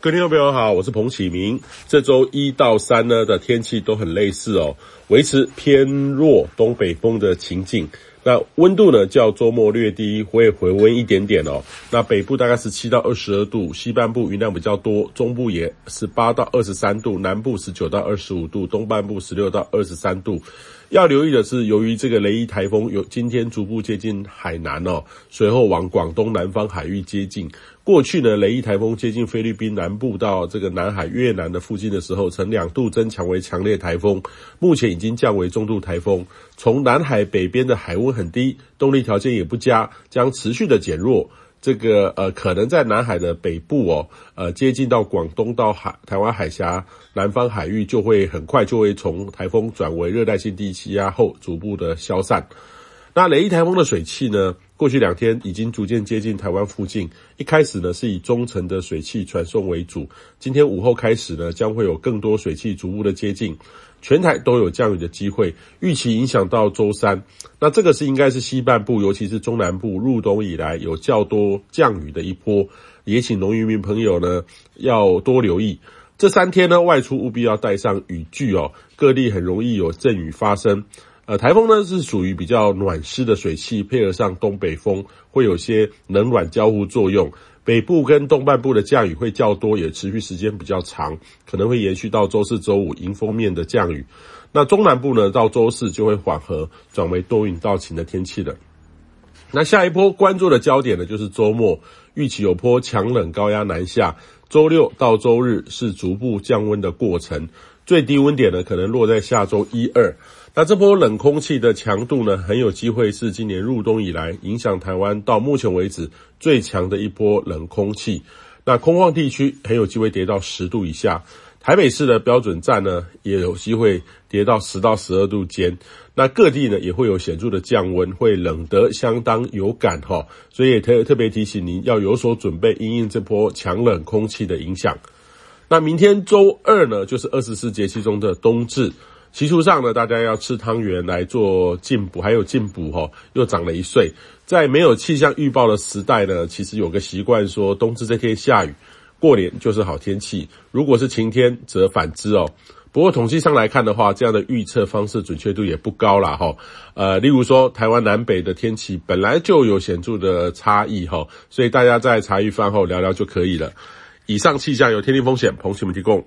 各位听众朋友好，我是彭启明。这周一到三呢的天气都很类似哦，维持偏弱东北风的情境。那温度呢，较周末略低，会回温一点点哦。那北部大概十七到二十二度，西半部云量比较多，中部也十八到二十三度，南部十九到二十五度，东半部十六到二十三度。要留意的是，由于这个雷伊台风有今天逐步接近海南哦，随后往广东南方海域接近。过去呢，雷伊台风接近菲律宾南部到这个南海越南的附近的时候，曾两度增强为强烈台风，目前已经降为中度台风。从南海北边的海温很低，动力条件也不佳，将持续的减弱。这个呃，可能在南海的北部哦，呃，接近到广东到海台湾海峡南方海域，就会很快就会从台风转为热带性低气压后逐步的消散。那雷伊台风的水汽呢，过去两天已经逐渐接近台湾附近。一开始呢，是以中层的水汽传送为主，今天午后开始呢，将会有更多水汽逐步的接近。全台都有降雨的机会，预期影响到周三。那这个是应该是西半部，尤其是中南部入冬以来有较多降雨的一波，也请农渔民朋友呢要多留意。这三天呢，外出务必要带上雨具哦，各地很容易有阵雨发生。呃，台风呢是属于比较暖湿的水汽，配合上东北风，会有些冷暖交互作用。北部跟东半部的降雨会较多，也持续时间比较长，可能会延续到周四、周五迎风面的降雨。那中南部呢，到周四就会缓和，转为多云到晴的天气了。那下一波关注的焦点呢，就是周末，预期有波强冷高压南下，周六到周日是逐步降温的过程，最低温点呢可能落在下周一二。那这波冷空气的强度呢，很有机会是今年入冬以来影响台湾到目前为止最强的一波冷空气。那空旷地区很有机会跌到十度以下，台北市的标准站呢也有机会跌到十到十二度间。那各地呢也会有显著的降温，会冷得相当有感哈。所以特特别提醒您要有所准备，因应这波强冷空气的影响。那明天周二呢，就是二十四节气中的冬至。习俗上呢，大家要吃汤圆来做进补，还有进补哈，又长了一岁。在没有气象预报的时代呢，其实有个习惯说，冬至这天下雨，过年就是好天气。如果是晴天，则反之哦。不过统计上来看的话，这样的预测方式准确度也不高啦哈。呃，例如说台湾南北的天气本来就有显著的差异哈，所以大家在茶余饭后聊聊就可以了。以上气象由天地风险彭启们提供。